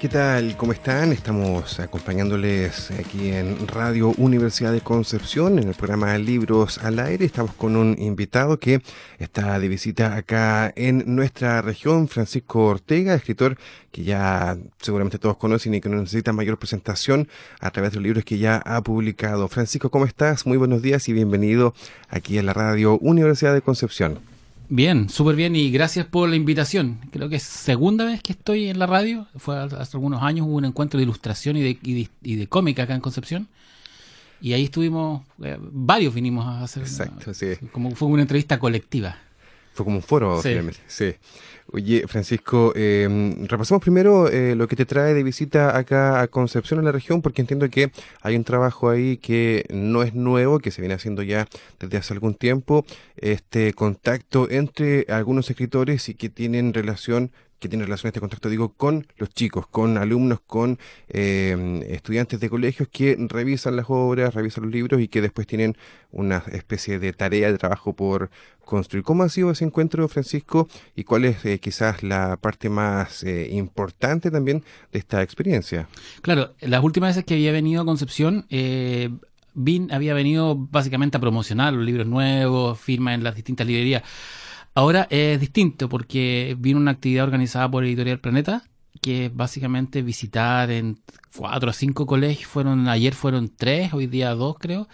¿Qué tal? ¿Cómo están? Estamos acompañándoles aquí en Radio Universidad de Concepción en el programa Libros al Aire. Estamos con un invitado que está de visita acá en nuestra región, Francisco Ortega, escritor que ya seguramente todos conocen y que no necesita mayor presentación a través de los libros que ya ha publicado. Francisco, ¿cómo estás? Muy buenos días y bienvenido aquí en la Radio Universidad de Concepción. Bien, súper bien y gracias por la invitación. Creo que es segunda vez que estoy en la radio. Fue hace algunos años, hubo un encuentro de ilustración y de, y de, cómica acá en Concepción. Y ahí estuvimos, eh, varios vinimos a hacer. Exacto, sí. Como fue una entrevista colectiva. Fue como un foro, sí. Sí. Oye, Francisco, eh, repasemos primero eh, lo que te trae de visita acá a Concepción, en la región, porque entiendo que hay un trabajo ahí que no es nuevo, que se viene haciendo ya desde hace algún tiempo, este contacto entre algunos escritores y que tienen relación que tiene relación este contacto, digo, con los chicos, con alumnos, con eh, estudiantes de colegios que revisan las obras, revisan los libros y que después tienen una especie de tarea de trabajo por construir. ¿Cómo ha sido ese encuentro, Francisco? ¿Y cuál es eh, quizás la parte más eh, importante también de esta experiencia? Claro, las últimas veces que había venido a Concepción, eh, había venido básicamente a promocionar los libros nuevos, firma en las distintas librerías Ahora es distinto porque vino una actividad organizada por Editorial Planeta, que es básicamente visitar en cuatro o cinco colegios. Fueron, ayer fueron tres, hoy día dos creo,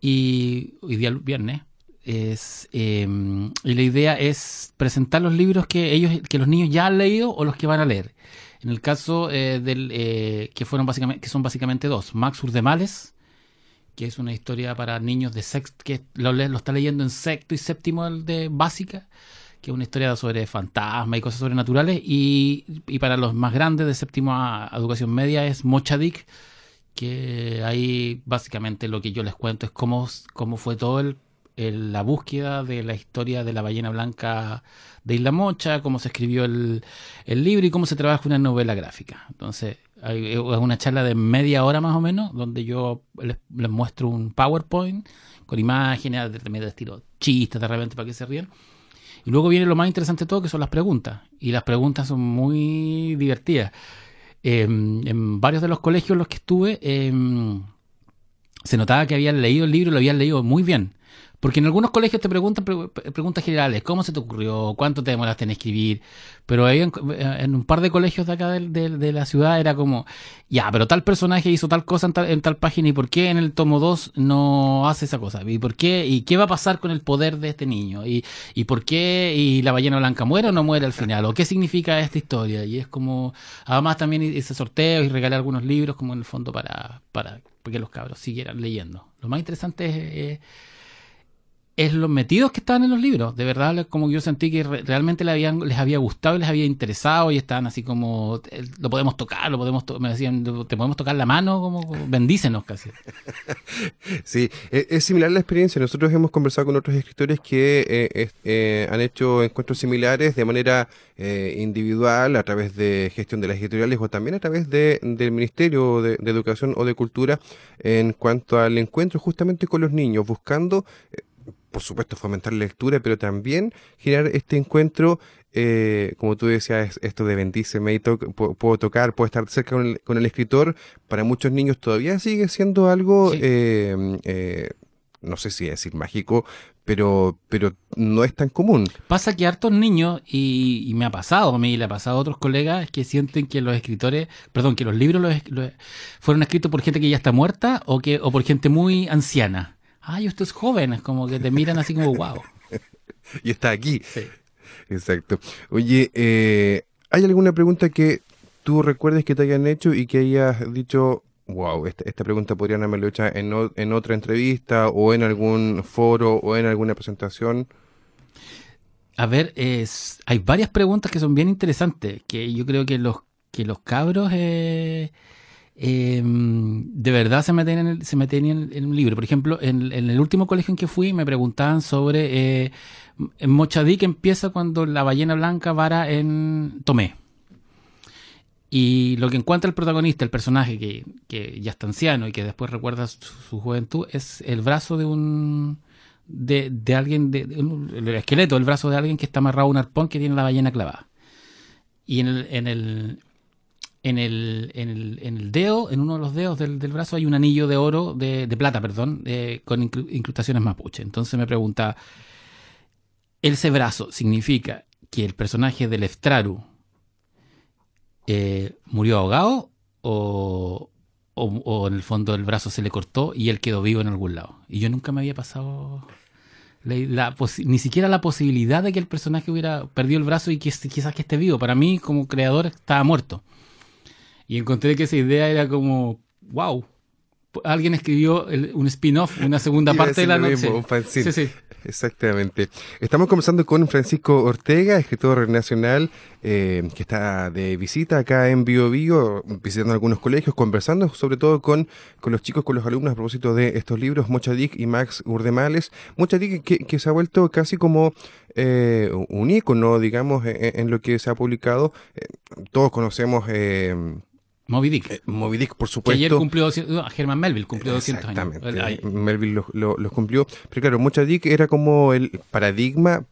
y hoy día viernes. Es, em, y la idea es presentar los libros que ellos, que los niños ya han leído o los que van a leer. En el caso eh, del eh, que fueron básicamente, que son básicamente dos, Max Urdemales, que es una historia para niños de sexto, que lo, está leyendo en sexto y séptimo de básica, que es una historia sobre fantasmas y cosas sobrenaturales, y, para los más grandes de séptimo a educación media es Mochadik, que ahí básicamente lo que yo les cuento es cómo, cómo fue todo el, la búsqueda de la historia de la ballena blanca de Isla Mocha, cómo se escribió el, el libro y cómo se trabaja una novela gráfica. Entonces, es una charla de media hora más o menos, donde yo les, muestro un PowerPoint con imágenes, de, de estilo chistes de repente para que se rían. Y luego viene lo más interesante de todo, que son las preguntas. Y las preguntas son muy divertidas. Em, en varios de los colegios en los que estuve, em, se notaba que habían leído el libro y lo habían leído muy bien. Porque en algunos colegios te preguntan preguntas generales, ¿cómo se te ocurrió? ¿Cuánto te demoraste en escribir? Pero ahí en, un par de colegios de acá de, la ciudad era como, ya, pero tal personaje hizo tal cosa en tal, página y por qué en el tomo 2 no hace esa cosa? ¿Y por qué? ¿Y qué va a pasar con el poder de este niño? ¿Y, y por qué? ¿Y la ballena blanca muere o no muere al final? ¿O qué significa esta historia? Y es como, además también hice sorteos y regalé algunos libros como en el fondo para, para que los cabros siguieran leyendo. Lo más interesante es es los metidos que estaban en los libros. De verdad, como yo sentí que realmente les, habían, les había gustado les había interesado y estaban así como, eh, lo podemos tocar, lo podemos me decían, te podemos tocar la mano, como bendícenos casi. Sí, e, es, similar la experiencia. Nosotros hemos conversado con otros escritores que eh, eh, han hecho encuentros similares de manera individual, a través de gestión de las editoriales o también a través de, del Ministerio de Educación o de Cultura en cuanto al encuentro justamente con los niños, buscando por supuesto, fomentar la lectura, pero también generar este encuentro, eh, como tú decías, esto de bendíceme y puedo tocar, puedo estar cerca con el, escritor, para muchos niños todavía sigue siendo algo, eh, eh, no sé si decir mágico, pero, pero no es tan común. Pasa que hartos niños, y, me ha pasado a mí y le ha pasado a otros colegas, que sienten que los escritores, perdón, que los libros fueron escritos por gente que ya está muerta o, que, o por gente muy anciana ay, usted es joven, es como que te miran así como, wow. y está aquí. Sí. Exacto. Oye, eh, ¿hay alguna pregunta que tú recuerdes que te hayan hecho y que hayas dicho, wow, esta, esta pregunta podrían haberlo hecho en, en otra entrevista o en algún foro o en alguna presentación? A ver, es, hay varias preguntas que son bien interesantes, que yo creo que los, que los cabros... Eh, em, de verdad se meten, en, se meten en, un libro. Por ejemplo, en, el último colegio en que fui me preguntaban sobre... Eh, en Mochadí que empieza cuando la ballena blanca vara en Tomé. Y lo que encuentra el protagonista, el personaje que, ya está anciano y que después recuerda su, juventud, es el brazo de un. de, alguien, de, el esqueleto, el brazo de alguien que está amarrado a un arpón que tiene la ballena clavada. Y en el, en el, en el, en el, en el dedo, en uno de los dedos del, brazo, hay un anillo de oro, de, de plata, perdón, con incrustaciones mapuche. Entonces me pregunta, ese brazo significa que el personaje del Eftraru eh, murió ahogado o, o, en el fondo el brazo se le cortó y él quedó vivo en algún lado. Y yo nunca me había pasado ni siquiera la posibilidad de que el personaje hubiera perdido el brazo y que quizás que esté vivo. Para mí, como creador, estaba muerto. Y encontré que esa idea era como, wow. Alguien escribió un spin-off, una segunda parte de la noche. Sí, sí. Exactamente. Estamos conversando con Francisco Ortega, escritor nacional, eh, que está de visita acá en Bio Bio, visitando algunos colegios, conversando sobre todo con, con los chicos, con los alumnos a propósito de estos libros, Mochadik y Max Urdemales. Mochadik que, que se ha vuelto casi como eh, un ícono, digamos, en, lo que se ha publicado. Eh, todos conocemos... Moby Dick. Eh, Moby Dick, por supuesto. Que ayer cumplió, Germán Melville cumplió 200 años. Exactamente, Melville los cumplió. Pero claro, Mocha Dick era como el paradigma,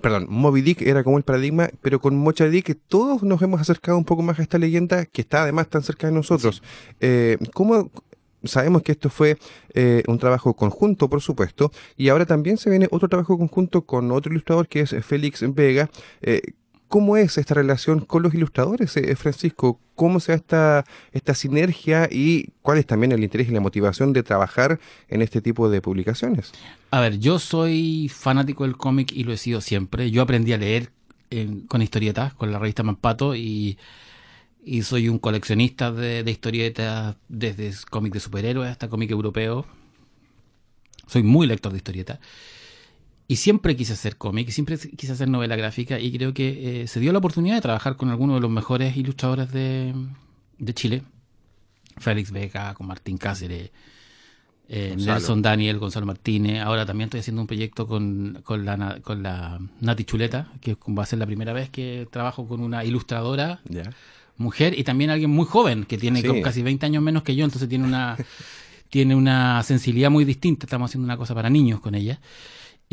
perdón, Moby Dick era como el paradigma, pero con Mocha Dick todos nos hemos acercado un poco más a esta leyenda que está además tan cerca de nosotros. Eh, ¿Cómo sabemos que esto fue eh, un trabajo conjunto, por supuesto, y ahora también se viene otro trabajo conjunto con otro ilustrador que es Félix Vega, eh, ¿Cómo es esta relación con los ilustradores, eh, Francisco? ¿Cómo se da esta, esta sinergia y cuál es también el interés y la motivación de trabajar en este tipo de publicaciones? A ver, yo soy fanático del cómic y lo he sido siempre. Yo aprendí a leer con historietas, con la revista Mampato y, soy un coleccionista de, de historietas desde cómic de superhéroes hasta cómic europeo. Soy muy lector de historietas. Y siempre quise hacer cómic, siempre quise hacer novela gráfica y creo que eh, se dio la oportunidad de trabajar con algunos de los mejores ilustradores de, Chile. Félix Vega, con Martín Cáceres, eh, Nelson Daniel, Gonzalo Martínez. Ahora también estoy haciendo un proyecto con, con, la, con la Nati Chuleta, que va a ser la primera vez que trabajo con una ilustradora mujer y también alguien muy joven, que tiene casi 20 años menos que yo, entonces tiene una, tiene una sensibilidad muy distinta. Estamos haciendo una cosa para niños con ella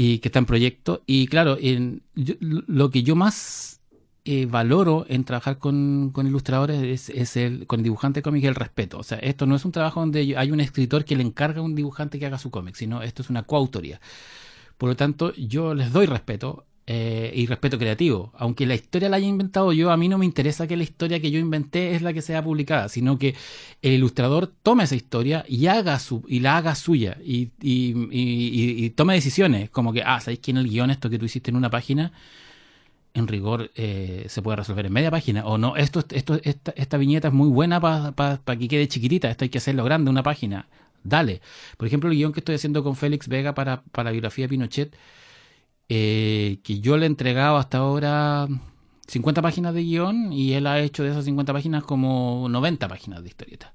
y que está en proyecto. Y claro, en, lo que yo más eh, valoro en trabajar con, ilustradores es, el, con dibujante cómic el respeto. O sea, esto no es un trabajo donde hay un escritor que le encarga a un dibujante que haga su cómic, sino esto es una coautoría. Por lo tanto, yo les doy respeto eh, y respeto creativo. Aunque la historia la haya inventado yo, a mí no me interesa que la historia que yo inventé es la que sea publicada, sino que el ilustrador tome esa historia y haga su, y la haga suya y, y, tome decisiones, como que, ah, ¿sabéis que en el guion esto que tú hiciste en una página? En rigor eh, se puede resolver en media página. O no, esto, esto, esta, esta viñeta es muy buena para que quede chiquitita, esto hay que hacerlo grande, una página. Dale. Por ejemplo, el guion que estoy haciendo con Félix Vega para, para la biografía de Pinochet eh, que yo le he entregado hasta ahora 50 páginas de guion y él ha hecho de esas 50 páginas como 90 páginas de historieta.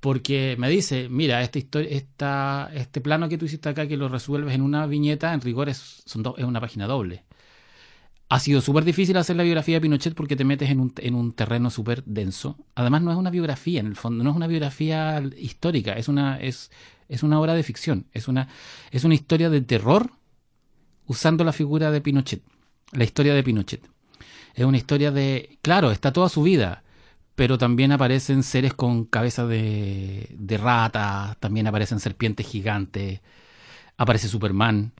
Porque me dice, mira, esta historia, esta, este plano que tú hiciste acá, que lo resuelves en una viñeta, en rigor es, son es una página doble. Ha sido súper difícil hacer la biografía de Pinochet porque te metes en un, en un terreno súper denso. Además, no es una biografía, en el fondo, no es una biografía histórica, es una, es, es una obra de ficción, es una, es una historia de terror usando la figura de Pinochet, la historia de Pinochet. Es una historia de, claro, está toda su vida, pero también aparecen seres con cabeza de, de rata, también aparecen serpientes gigantes, aparece Superman,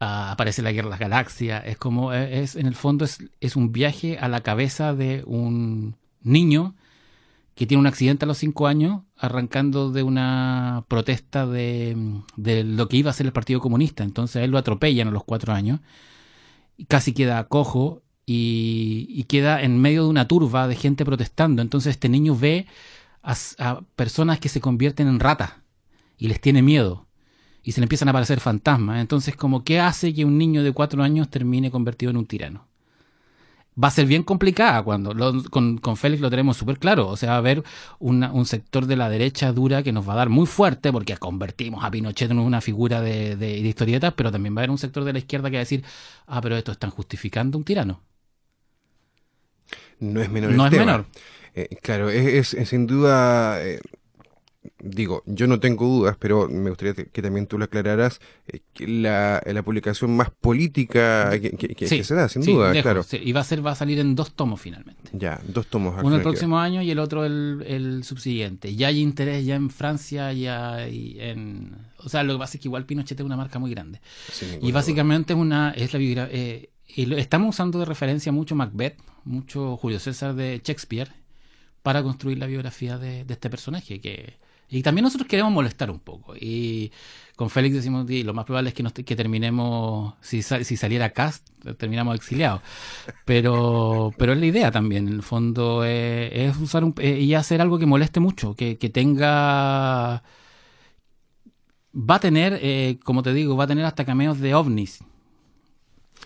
ah, aparece la Guerra de las Galaxias, es como, es, en el fondo es, es un viaje a la cabeza de un niño que tiene un accidente a los cinco años, arrancando de una protesta de, lo que iba a ser el Partido Comunista. Entonces a él lo atropellan a los cuatro años, y casi queda cojo y, queda en medio de una turba de gente protestando. Entonces este niño ve a, a personas que se convierten en ratas y les tiene miedo y se le empiezan a aparecer fantasmas. Entonces, como, ¿qué hace que un niño de cuatro años termine convertido en un tirano? Va a ser bien complicada cuando con, con, Félix lo tenemos súper claro. O sea, va a haber un sector de la derecha dura que nos va a dar muy fuerte porque convertimos a Pinochet en una figura de, de, historietas, pero también va a haber un sector de la izquierda que va a decir, ah, pero esto están justificando un tirano. No es menor. No es menor. Eh, claro, es, sin duda eh, digo, yo no tengo dudas, pero me gustaría que también tú lo aclararas, eh, la, la, publicación más política que, se da, sin duda, claro. Y va a ser, va a salir en dos tomos finalmente. Ya, dos tomos. Uno el próximo año y el otro el, el, subsiguiente. Ya hay interés ya en Francia, ya y en... O sea, lo que pasa es que igual Pinochet es una marca muy grande. y básicamente es una... Es la eh, y estamos usando de referencia mucho Macbeth, mucho Julio César de Shakespeare, para construir la biografía de, de este personaje, que y también nosotros queremos molestar un poco. Y con Félix decimos, y lo más probable es que, nos, que terminemos, si, si saliera cast, terminamos exiliados. Pero, pero es la idea también, en el fondo, eh, es usar un, eh, y hacer algo que moleste mucho, que, que tenga... Va a tener, eh, como te digo, va a tener hasta cameos de ovnis.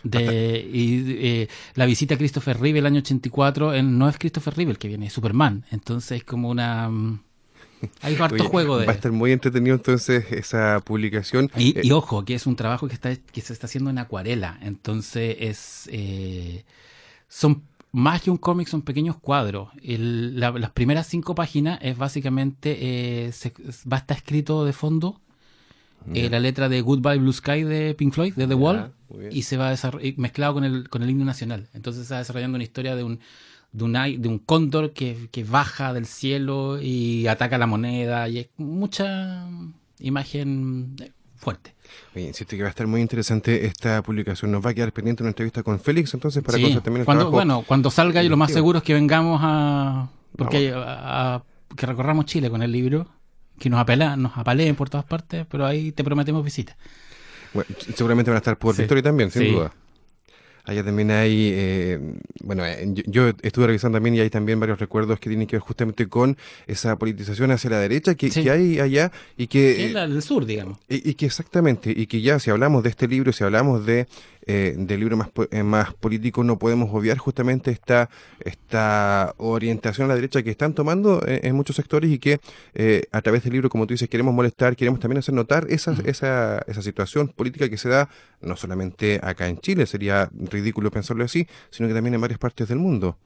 De, y la visita a Christopher Reeve el año 84 no es Christopher Reeve el que viene, es Superman. Entonces es como una mm, hay harto juego de. Va a estar muy entretenido entonces esa publicación. Y, eh, ojo, que es un trabajo que está que se está haciendo en acuarela. Entonces es eh, son más que un cómic, son pequeños cuadros. las primeras cinco páginas es básicamente eh, va a estar escrito de fondo la letra de Goodbye Blue Sky de Pink Floyd, de The Wall, y se va a mezclado con el, con el himno nacional. Entonces se está desarrollando una historia de un de un, de un cóndor que, que, baja del cielo y ataca la moneda y es mucha imagen fuerte. Oye, insisto que va a estar muy interesante esta publicación. Nos va a quedar pendiente una entrevista con Félix, entonces, para sí. también cuando, Bueno, cuando salga, y lo más seguro es que vengamos a... Porque a, que recorramos Chile con el libro, que nos apela, nos apaleen por todas partes, pero ahí te prometemos visitas. Bueno, seguramente van a estar por Victoria también, sin duda. Allá también hay, eh, bueno, eh, yo, estuve revisando también y hay también varios recuerdos que tienen que ver justamente con esa politización hacia la derecha que, que hay allá y que... Es la del sur, digamos. Y, y, que exactamente, y que ya si hablamos de este libro, si hablamos de eh, del libro más, eh, más político, no podemos obviar justamente esta, esta orientación a la derecha que están tomando en, muchos sectores y que eh, a través del libro, como tú dices, queremos molestar, queremos también hacer notar esa, esa, esa situación política que se da no solamente acá en Chile, sería ridículo pensarlo así, sino que también en varias partes del mundo.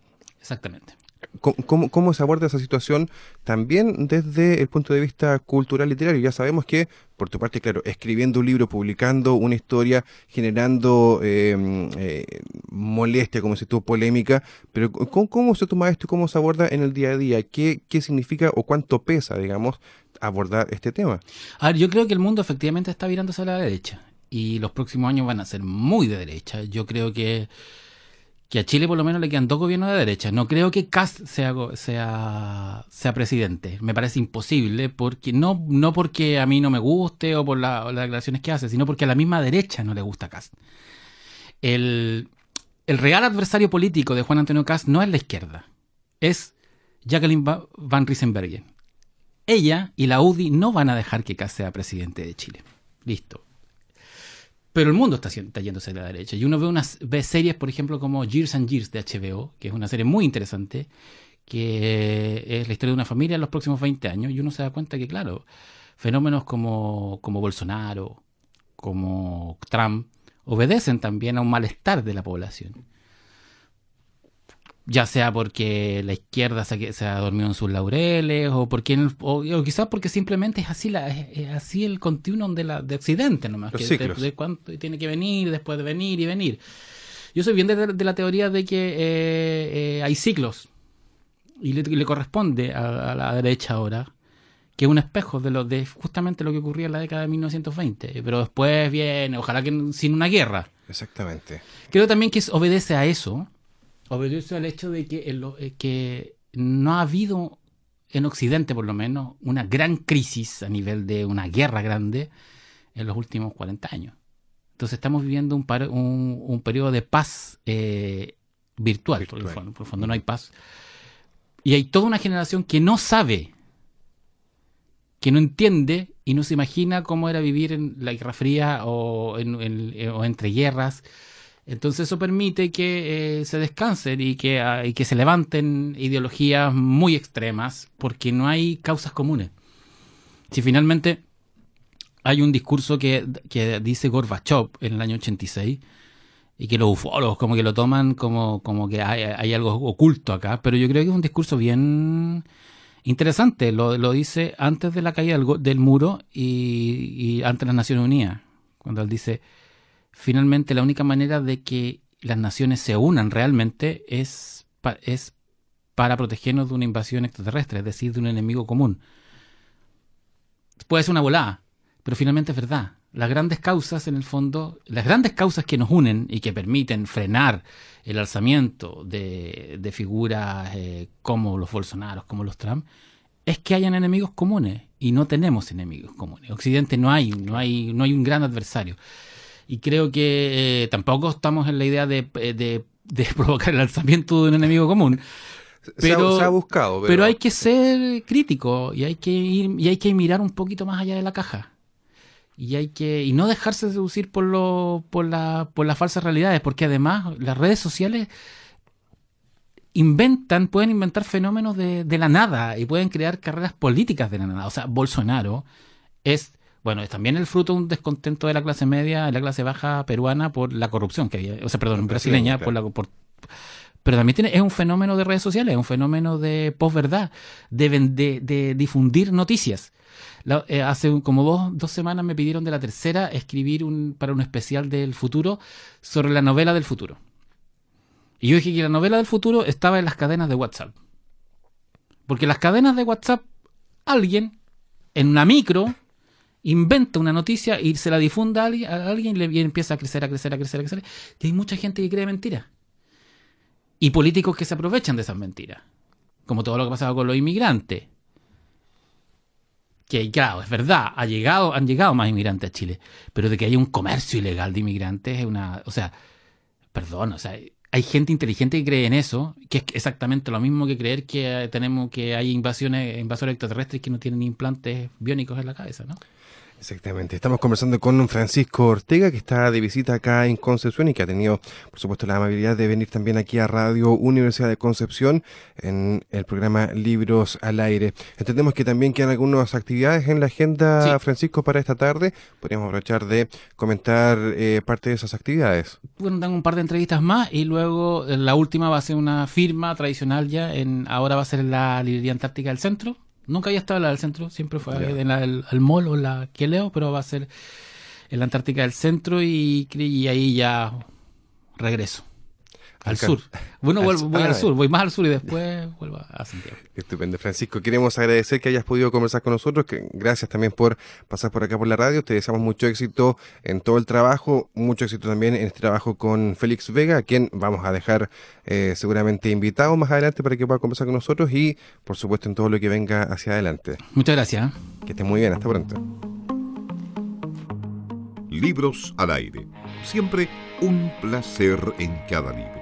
Exactamente. ¿Cómo, ¿Cómo, se aborda esa situación también desde el punto de vista cultural literario? Ya sabemos que, por tu parte, claro, escribiendo un libro, publicando una historia, generando em, eh, molestia, como se tú, polémica, pero ¿cómo, se toma esto y cómo se aborda en el día a día? ¿Qué, ¿Qué significa o cuánto pesa, digamos, abordar este tema? A ver, yo creo que el mundo efectivamente está virándose a la derecha y los próximos años van a ser muy de derecha. Yo creo que que a Chile por lo menos le quedan dos gobiernos de derecha. No creo que Cast sea, sea, sea presidente. Me parece imposible, porque no, no porque a mí no me guste o por las declaraciones que hace, sino porque a la misma derecha no le gusta Cast. El, el real adversario político de Juan Antonio Cast no es la izquierda, es Jacqueline Van Riesenbergen. Ella y la UDI no van a dejar que Cast sea presidente de Chile. Listo. Pero el mundo está, yéndose a la derecha. Y uno ve, unas, series, por ejemplo, como Years and Years de HBO, que es una serie muy interesante, que es la historia de una familia en los próximos 20 años. Y uno se da cuenta que, claro, fenómenos como, como Bolsonaro, como Trump, obedecen también a un malestar de la población ya sea porque la izquierda se, se, ha dormido en sus laureles o porque o, quizás porque simplemente es así la es, así el continuum de la de Occidente nomás que de, cuánto tiene que venir después de venir y venir. Yo soy bien de, la teoría de que eh, eh, hay ciclos y le, corresponde a, la derecha ahora que es un espejo de lo de justamente lo que ocurría en la década de 1920 pero después viene ojalá que sin una guerra. Exactamente. Creo también que obedece a eso obedece al hecho de que, eh, que no ha habido en Occidente, por lo menos, una gran crisis a nivel de una guerra grande en los últimos 40 años. Entonces estamos viviendo un, un, periodo de paz eh, virtual, Por, el fondo, por el fondo no hay paz. Y hay toda una generación que no sabe, que no entiende y no se imagina cómo era vivir en la Guerra Fría o, en, o entre guerras Entonces eso permite que eh, se descansen y que, ah, y que se levanten ideologías muy extremas porque no hay causas comunes. Si finalmente hay un discurso que, que dice Gorbachev en el año 86 y que los ufólogos como que lo toman como, como que hay, algo oculto acá, pero yo creo que es un discurso bien interesante. Lo, dice antes de la caída del, muro y, y, ante las Naciones Unidas, cuando él dice, finalmente la única manera de que las naciones se unan realmente es, es para protegernos de una invasión extraterrestre, es decir, de un enemigo común. Puede ser una volada, pero finalmente es verdad las grandes causas, en el fondo, las grandes causas que nos unen y que permiten frenar el alzamiento de, figuras eh, como los Bolsonaros, como los Trump, es que hayan enemigos comunes y no tenemos enemigos comunes. Occidente no hay, no hay, no hay un gran adversario. Y creo que eh, tampoco estamos en la idea de, de, provocar el alzamiento de un enemigo común. Pero, se ha, buscado. Pero... pero... hay que ser crítico y hay que ir y hay que mirar un poquito más allá de la caja y hay que y no dejarse seducir por lo por la por las falsas realidades porque además las redes sociales inventan pueden inventar fenómenos de, de la nada y pueden crear carreras políticas de la nada o sea Bolsonaro es bueno es también el fruto de un descontento de la clase media de la clase baja peruana por la corrupción que había o sea perdón brasileña por la por pero también tiene, es un fenómeno de redes sociales, es un fenómeno de posverdad, de, de, de difundir noticias. Eh, hace como dos, semanas me pidieron de la tercera escribir un, para un especial del futuro sobre la novela del futuro. Y yo dije que la novela del futuro estaba en las cadenas de WhatsApp. Porque las cadenas de WhatsApp, alguien en una micro inventa una noticia y se la difunde a alguien, y, empieza a crecer, a crecer, a crecer, a crecer. Y hay mucha gente que cree mentiras. Y políticos que se aprovechan de esas mentiras. Como todo lo que ha pasado con los inmigrantes que claro, es verdad, ha llegado, han llegado más inmigrantes a Chile, pero de que haya un comercio ilegal de inmigrantes es una, o sea, perdón, o sea, hay gente inteligente que cree en eso, que es exactamente lo mismo que creer que tenemos que hay invasiones, invasores extraterrestres que no tienen implantes biónicos en la cabeza, ¿no? Exactamente. Estamos conversando con Francisco Ortega, que está de visita acá en Concepción y que ha tenido, por supuesto, la amabilidad de venir también aquí a Radio Universidad de Concepción en el programa Libros al Aire. Entendemos que también quedan algunas actividades en la agenda, Francisco, para esta tarde. Podríamos aprovechar de comentar eh, parte de esas actividades. Bueno, tengo un par de entrevistas más y luego eh, la última va a ser una firma tradicional ya. En, ahora va a ser la librería antártica del centro Nunca había estado en la del centro, siempre fue en la, el, mall o la que leo, pero va a ser en la Antártica del centro y, y ahí ya regreso. Al sur. Bueno, voy al sur, voy más al sur y después vuelvo a Santiago. Estupendo, Francisco. Queremos agradecer que hayas podido conversar con nosotros. Que gracias también por pasar por acá por la radio. Te deseamos mucho éxito en todo el trabajo, mucho éxito también en este trabajo con Félix Vega, a quien vamos a dejar eh, seguramente invitado más adelante para que pueda conversar con nosotros y, por supuesto, en todo lo que venga hacia adelante. Muchas gracias. Que esté muy bien. Hasta pronto. Libros al aire. Siempre un placer en cada libro.